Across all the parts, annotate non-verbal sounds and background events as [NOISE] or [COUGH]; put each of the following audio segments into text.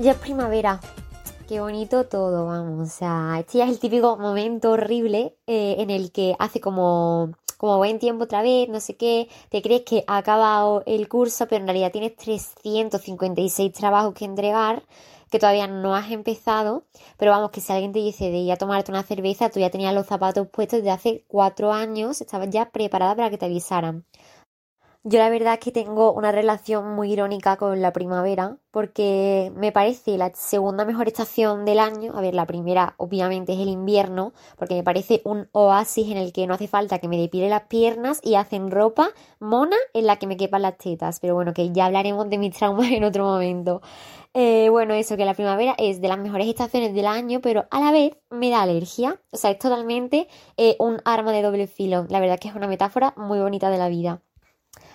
Ya es primavera. Qué bonito todo, vamos. O sea, este ya es el típico momento horrible eh, en el que hace como, como buen tiempo otra vez, no sé qué, te crees que ha acabado el curso, pero en realidad tienes 356 trabajos que entregar que todavía no has empezado, pero vamos, que si alguien te dice de ir a tomarte una cerveza, tú ya tenías los zapatos puestos desde hace cuatro años, estabas ya preparada para que te avisaran. Yo la verdad es que tengo una relación muy irónica con la primavera porque me parece la segunda mejor estación del año. A ver, la primera obviamente es el invierno porque me parece un oasis en el que no hace falta que me depile las piernas y hacen ropa mona en la que me quepan las tetas. Pero bueno, que ya hablaremos de mis traumas en otro momento. Eh, bueno, eso, que la primavera es de las mejores estaciones del año, pero a la vez me da alergia. O sea, es totalmente eh, un arma de doble filo. La verdad es que es una metáfora muy bonita de la vida.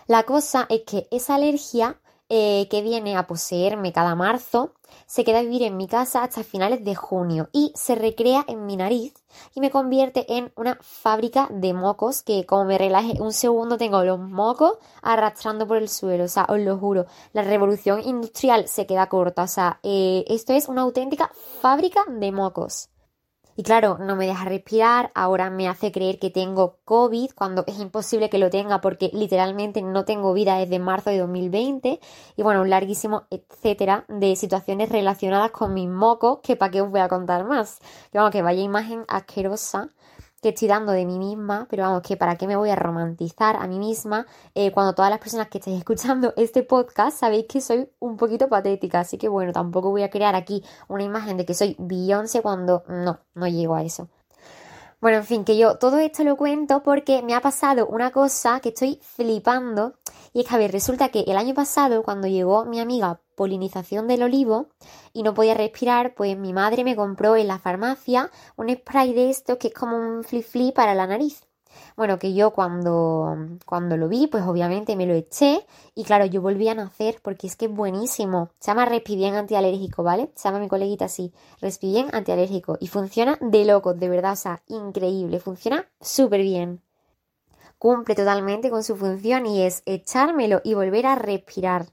La cosa es que esa alergia eh, que viene a poseerme cada marzo se queda a vivir en mi casa hasta finales de junio y se recrea en mi nariz y me convierte en una fábrica de mocos que como me relaje un segundo tengo los mocos arrastrando por el suelo, o sea, os lo juro, la revolución industrial se queda corta, o sea, eh, esto es una auténtica fábrica de mocos. Y claro, no me deja respirar, ahora me hace creer que tengo COVID cuando es imposible que lo tenga porque literalmente no tengo vida desde marzo de 2020 y bueno, un larguísimo etcétera de situaciones relacionadas con mis mocos que para qué os voy a contar más. Que vamos, que vaya imagen asquerosa que estoy dando de mí misma, pero vamos, que para qué me voy a romantizar a mí misma eh, cuando todas las personas que estáis [LAUGHS] escuchando este podcast sabéis que soy un poquito patética, así que bueno, tampoco voy a crear aquí una imagen de que soy Beyoncé cuando no, no llego a eso. Bueno, en fin, que yo todo esto lo cuento porque me ha pasado una cosa que estoy flipando y es que, a ver, resulta que el año pasado, cuando llegó mi amiga polinización del olivo y no podía respirar, pues mi madre me compró en la farmacia un spray de esto que es como un flip flip para la nariz. Bueno, que yo cuando, cuando lo vi, pues obviamente me lo eché y claro, yo volví a nacer porque es que es buenísimo. Se llama Respibien antialérgico, ¿vale? Se llama mi coleguita así, Respibien antialérgico y funciona de locos, de verdad, o sea, increíble, funciona súper bien. Cumple totalmente con su función y es echármelo y volver a respirar.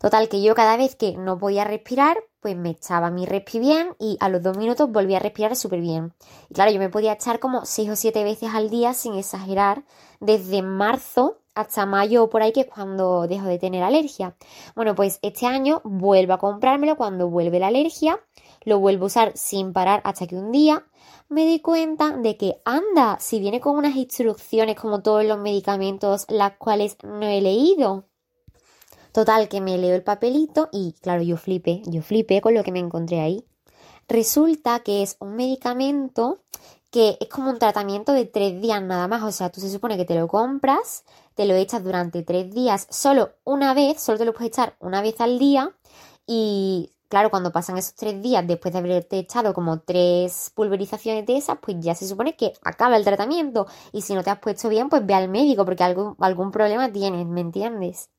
Total, que yo cada vez que no podía respirar, pues me echaba mi respi bien y a los dos minutos volvía a respirar súper bien. Y claro, yo me podía echar como seis o siete veces al día sin exagerar, desde marzo hasta mayo o por ahí, que es cuando dejo de tener alergia. Bueno, pues este año vuelvo a comprármelo cuando vuelve la alergia, lo vuelvo a usar sin parar hasta que un día me di cuenta de que anda, si viene con unas instrucciones como todos los medicamentos, las cuales no he leído. Total, que me leo el papelito y claro, yo flipé, yo flipé con lo que me encontré ahí. Resulta que es un medicamento que es como un tratamiento de tres días nada más. O sea, tú se supone que te lo compras, te lo echas durante tres días solo una vez, solo te lo puedes echar una vez al día y claro, cuando pasan esos tres días después de haberte echado como tres pulverizaciones de esas, pues ya se supone que acaba el tratamiento. Y si no te has puesto bien, pues ve al médico porque algún, algún problema tienes, ¿me entiendes?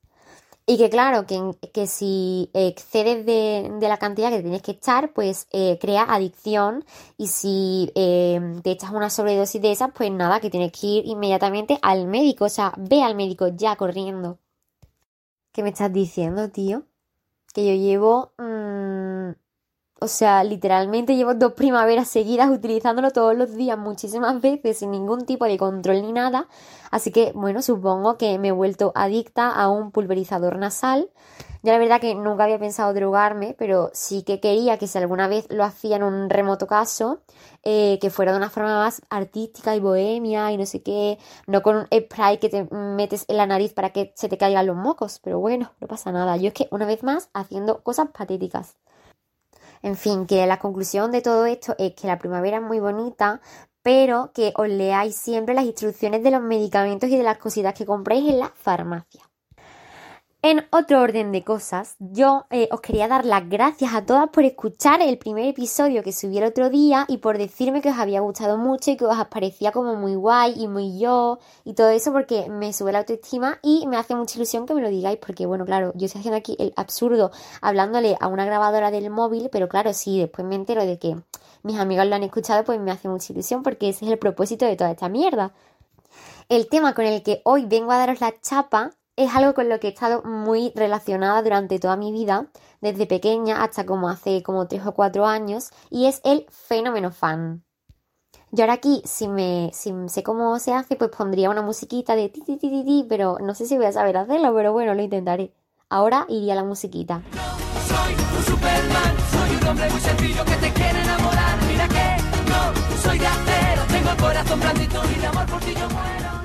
Y que claro, que, que si excedes de, la cantidad que tienes que echar, pues eh, crea adicción. Y si eh, te echas una sobredosis de esas, pues nada, que tienes que ir inmediatamente al médico. O sea, ve al médico ya corriendo. ¿Qué me estás diciendo, tío? Que yo llevo mm, o sea, literalmente llevo dos primaveras seguidas utilizándolo todos los días, muchísimas veces, sin ningún tipo de control ni nada. Así que, bueno, supongo que me he vuelto adicta a un pulverizador nasal. Yo la verdad que nunca había pensado drogarme, pero sí que quería que si alguna vez lo hacía en un remoto caso, eh, que fuera de una forma más artística y bohemia y no sé qué, no con un spray que te metes en la nariz para que se te caigan los mocos, pero bueno, no pasa nada. Yo es que una vez más haciendo cosas patéticas. En fin, que la conclusión de todo esto es que la primavera es muy bonita, pero que os leáis siempre las instrucciones de los medicamentos y de las cositas que compréis en la farmacia. En otro orden de cosas, yo eh, os quería dar las gracias a todas por escuchar el primer episodio que subí el otro día y por decirme que os había gustado mucho y que os parecía como muy guay y muy yo y todo eso porque me sube la autoestima y me hace mucha ilusión que me lo digáis porque bueno, claro, yo estoy haciendo aquí el absurdo hablándole a una grabadora del móvil, pero claro, si después me entero de que mis amigos lo han escuchado, pues me hace mucha ilusión porque ese es el propósito de toda esta mierda. El tema con el que hoy vengo a daros la chapa es algo con lo que he estado muy relacionada durante toda mi vida, desde pequeña hasta como hace como 3 o 4 años, y es el fenómeno fan. Yo ahora aquí, si me si sé cómo se hace, pues pondría una musiquita de ti, ti, ti, ti, ti, pero no sé si voy a saber hacerlo, pero bueno, lo intentaré. Ahora iría la musiquita. soy un Superman, soy un hombre muy sencillo que te quiere enamorar. Mira que no soy de acero, tengo el corazón blandito y de amor por ti yo muero.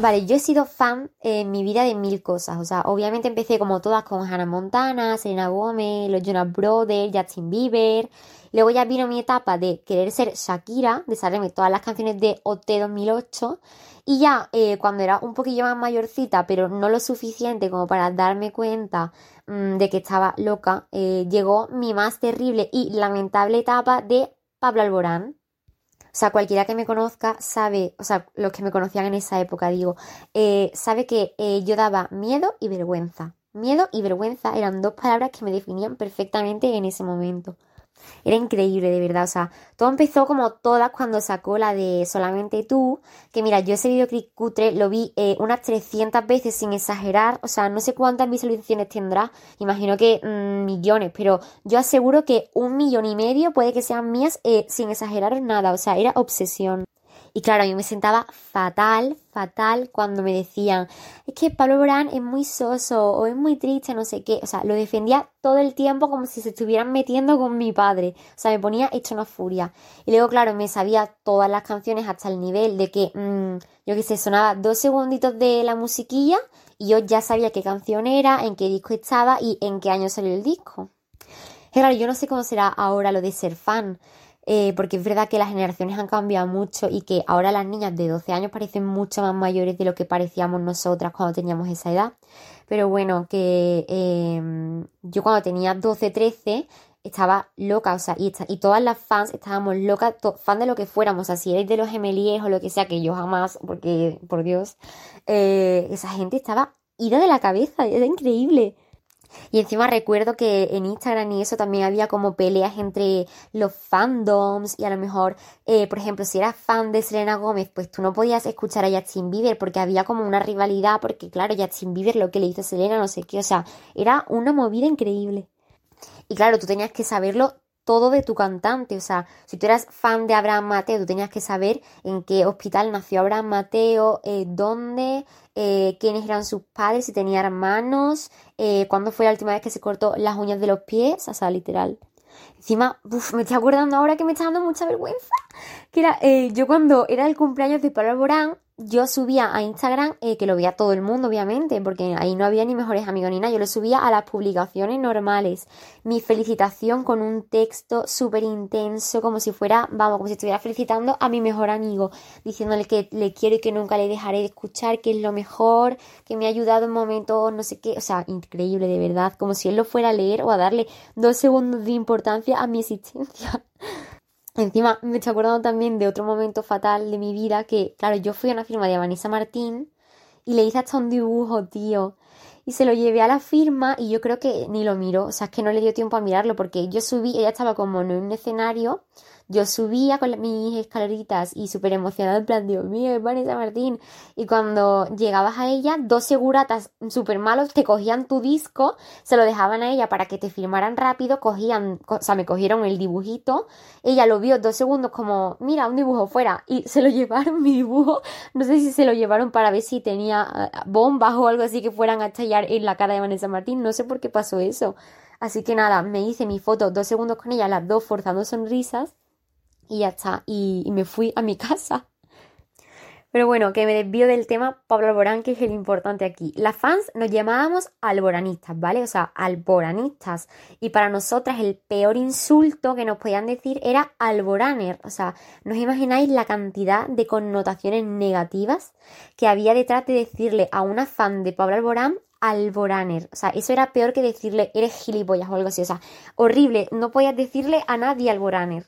Vale, yo he sido fan en mi vida de mil cosas. O sea, obviamente empecé como todas con Hannah Montana, Selena Gomez, los Jonas Brothers, Justin Bieber. Luego ya vino mi etapa de querer ser Shakira, de saberme todas las canciones de OT 2008. Y ya eh, cuando era un poquillo más mayorcita, pero no lo suficiente como para darme cuenta mm, de que estaba loca, eh, llegó mi más terrible y lamentable etapa de Pablo Alborán. Sea, cualquiera que me conozca sabe, o sea, los que me conocían en esa época, digo, eh, sabe que eh, yo daba miedo y vergüenza. Miedo y vergüenza eran dos palabras que me definían perfectamente en ese momento. Era increíble, de verdad. O sea, todo empezó como todas cuando sacó la de Solamente tú. Que mira, yo ese videoclip cutre lo vi eh, unas 300 veces sin exagerar. O sea, no sé cuántas visualizaciones tendrá. Imagino que mm, millones. Pero yo aseguro que un millón y medio puede que sean mías eh, sin exagerar nada. O sea, era obsesión. Y claro, mí me sentaba fatal, fatal cuando me decían, es que Pablo Brand es muy soso o es muy triste, no sé qué. O sea, lo defendía todo el tiempo como si se estuvieran metiendo con mi padre. O sea, me ponía hecho una furia. Y luego, claro, me sabía todas las canciones hasta el nivel de que, mm, yo qué sé, sonaba dos segunditos de la musiquilla y yo ya sabía qué canción era, en qué disco estaba y en qué año salió el disco. Claro, yo no sé cómo será ahora lo de ser fan. Eh, porque es verdad que las generaciones han cambiado mucho y que ahora las niñas de 12 años parecen mucho más mayores de lo que parecíamos nosotras cuando teníamos esa edad. Pero bueno, que em, yo cuando tenía 12, 13 estaba loca, o sea, y, todas las fans estábamos locas, fan de lo que fuéramos, o sea, si eres de los gemelies o lo que sea, que yo jamás, porque, por Dios, eh, esa gente estaba ida de la cabeza, era increíble. Y encima recuerdo que en Instagram y eso también había como peleas entre los fandoms y a lo mejor, eh, por ejemplo, si eras fan de Selena Gómez, pues tú no podías escuchar a Justin Bieber porque había como una rivalidad, porque claro, Justin Bieber lo que le hizo a Selena, no sé qué, o sea, era una movida increíble. Y claro, tú tenías que saberlo todo de tu cantante. O sea, si tú eras fan de Abraham Mateo, tú tenías que saber en qué hospital nació Abraham Mateo, eh, dónde, eh, quiénes eran sus padres, si tenía hermanos, eh, cuándo fue la última vez que se cortó las uñas de los pies, o sea, literal. Encima, me estoy acordando ahora que me está dando mucha vergüenza. Que era, yo cuando era el cumpleaños de Pablo Alborán, yo subía a Instagram, eh, que lo veía todo el mundo, obviamente, porque ahí no había ni mejores amigos ni nada, yo lo subía a las publicaciones normales. Mi felicitación con un texto súper intenso, como si fuera, vamos, como si estuviera felicitando a mi mejor amigo, diciéndole que le quiero y que nunca le dejaré de escuchar, que es lo mejor, que me ha ayudado en momentos, no sé qué, o sea, increíble, de verdad, como si él lo fuera a leer o a darle dos segundos de importancia a mi existencia. [LAUGHS] Encima me estoy acordando también de otro momento fatal de mi vida que, claro, yo fui a una firma de Vanessa Martín y le hice hasta un dibujo, tío. Y se lo llevé a la firma y yo creo que ni lo miró, o sea, es que no le dio tiempo a mirarlo porque yo subí, ella estaba como en un escenario yo subía con mis escaleritas y súper emocionada, en plan, Dios mío, es Vanessa Martín. Y cuando llegabas a ella, dos seguratas súper malos te cogían tu disco, se lo dejaban a ella para que te filmaran rápido, cogían, o sea, me cogieron el dibujito, ella lo vio dos segundos como, mira, un dibujo fuera, y se lo [LAUGHS] llevaron mi dibujo, no sé si se lo llevaron para ver si tenía eh, bombas o algo así que fueran a estallar en la cara de Vanessa Martín, no sé por qué pasó eso. Así que nada, me hice mi foto dos segundos con ella, las dos forzando sonrisas y ya está, y, me fui a mi [LAUGHS] casa. Pero bueno, que me desvío del tema Pablo Alborán, que es el importante aquí. Las fans nos llamábamos alboranistas, ¿vale? O sea, alboranistas. Y para nosotras el peor insulto que nos podían decir era alboraner. O sea, ¿no os imagináis la cantidad de connotaciones negativas que había detrás de decirle a una fan de Pablo Alborán alboraner? O sea, eso era peor que decirle eres gilipollas o algo así. O sea, horrible. No podías decirle a nadie alboraner.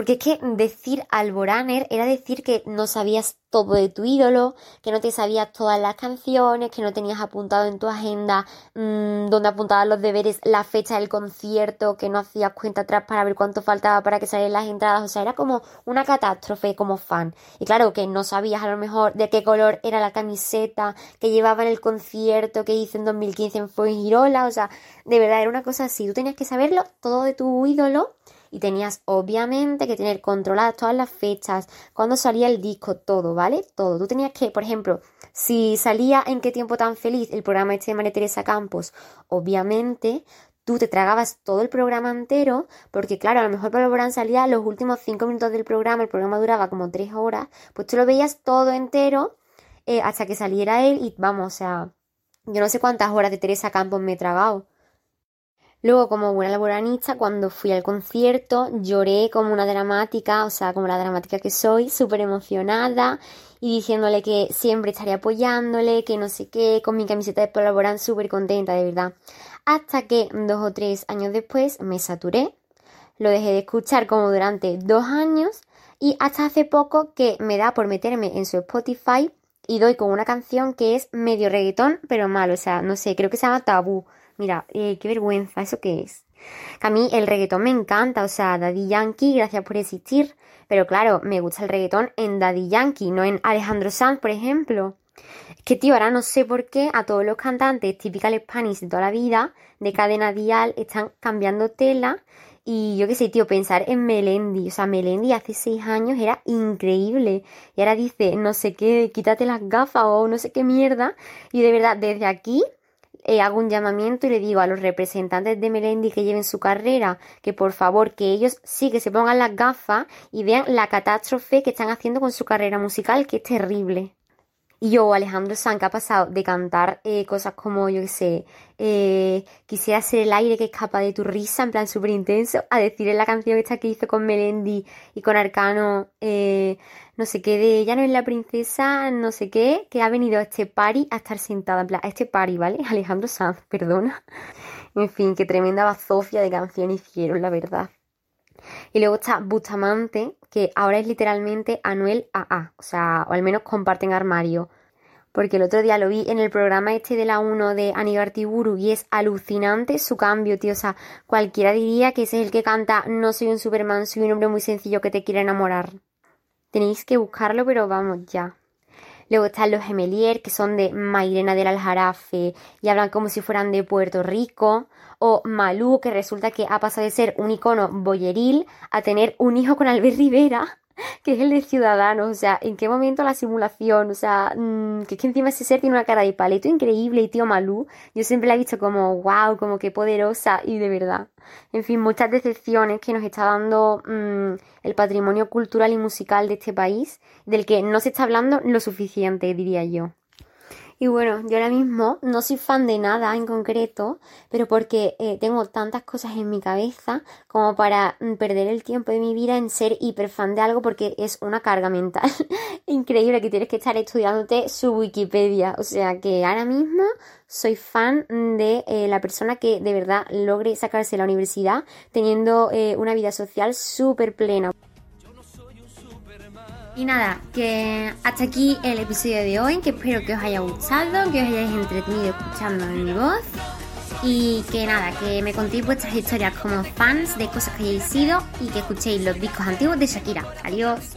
Porque es que decir Alboraner era decir que no sabías todo de tu ídolo, que no te sabías todas las canciones, que no tenías apuntado en tu agenda mmm, donde apuntabas los deberes, la fecha del concierto, que no hacías cuenta atrás para ver cuánto faltaba para que salieran las entradas. O sea, era como una catástrofe como fan. Y claro, que no sabías a lo mejor de qué color era la camiseta que llevaba en el concierto que hice en 2015 en Fuengirola. O sea, de verdad era una cosa así. Tú tenías que saberlo todo de tu ídolo y tenías obviamente que tener controladas todas las fechas, cuando salía el disco, todo, ¿vale? Todo. Tú tenías que, por ejemplo, si salía en qué tiempo tan feliz el programa este de María Teresa Campos, obviamente tú te tragabas todo el programa entero, porque claro, a lo mejor para Borán salía los últimos cinco minutos del programa, el programa duraba como tres horas, pues tú lo veías todo entero eh, hasta que saliera él y vamos, o sea, yo no sé cuántas horas de Teresa Campos me he tragado. Luego, como buena laboranista, cuando fui al concierto, lloré como una dramática, o sea, como la dramática que soy, súper emocionada y diciéndole que siempre estaré apoyándole, que no sé qué, con mi camiseta de colaboran súper contenta, de verdad. Hasta que dos o tres años después me saturé, lo dejé de escuchar como durante dos años y hasta hace poco que me da por meterme en su Spotify y doy con una canción que es medio reggaetón, pero mal, o sea, no sé, creo que se llama Tabú Mira, eh, qué vergüenza, ¿eso qué es? a mí el reggaetón me encanta, o sea, Daddy Yankee, gracias por existir. Pero claro, me gusta el reggaetón en Daddy Yankee, no en Alejandro Sanz, por ejemplo. Es que, tío, ahora no sé por qué a todos los cantantes typical Spanish de toda la vida, de cadena dial, están cambiando tela. Y yo qué sé, tío, pensar en Melendi. O sea, Melendi hace seis años era increíble. Y ahora dice, no sé qué, quítate las gafas o no sé qué mierda. Y de verdad, desde aquí eh, hago un llamamiento y le digo a los representantes de Melendi que lleven su carrera que por favor que ellos sí que se pongan las gafas y vean la catástrofe que están haciendo con su carrera musical que es terrible. Y yo, Alejandro Sanz, que ha pasado de cantar eh, cosas como, yo qué sé, eh, quisiera ser el aire que escapa de tu risa, en plan súper intenso, a decir en la canción esta que hizo con Melendi y con Arcano, eh, no sé qué, de ella no es la princesa, no sé qué, que ha venido a este party a estar sentada, en plan, a este party, ¿vale? [LAUGHS] Alejandro Sanz, perdona. En fin, qué tremenda bazofia de canción hicieron, la verdad. Y luego está Bustamante, que ahora es literalmente Anuel AA, o sea, o al menos comparten armario. Porque el otro día lo vi en el programa este de la 1 de Aníbal Tiburu y es alucinante su cambio, tío. O sea, cualquiera diría que ese es el que canta No soy un Superman, soy un hombre muy sencillo que te quiere enamorar. Tenéis que buscarlo, pero vamos ya. Luego están los Gemelier, que son de Mairena del Aljarafe y hablan como si fueran de Puerto Rico. O Malú, que resulta que ha pasado de ser un icono boyeril a tener un hijo con Albert Rivera [LAUGHS] que es el de Ciudadanos, o sea, ¿en qué momento la simulación? O sea, mmm, que es que encima ese ser tiene una cara de paleto increíble y tío Malú, yo siempre la he visto como, wow, como que poderosa y de verdad. En fin, muchas decepciones que nos está dando mmm, el patrimonio cultural y musical de este país, del que no se está hablando lo suficiente, diría yo. Y bueno, yo ahora mismo no soy fan de nada en concreto, pero porque eh, tengo tantas cosas en mi cabeza como para mm, perder el tiempo de mi vida en ser hiper fan de algo porque es una carga mental [LAUGHS] increíble que tienes que estar estudiándote su Wikipedia. O sea que ahora mismo soy fan de eh, la persona que de verdad logre sacarse la universidad teniendo eh, una vida social súper plena. Y nada, que hasta aquí el episodio de hoy, que espero que os haya gustado, que os hayáis entretenido escuchando mi voz. Y que nada, que me contéis vuestras historias como fans de cosas que hayáis sido y que escuchéis los discos antiguos de Shakira. Adiós.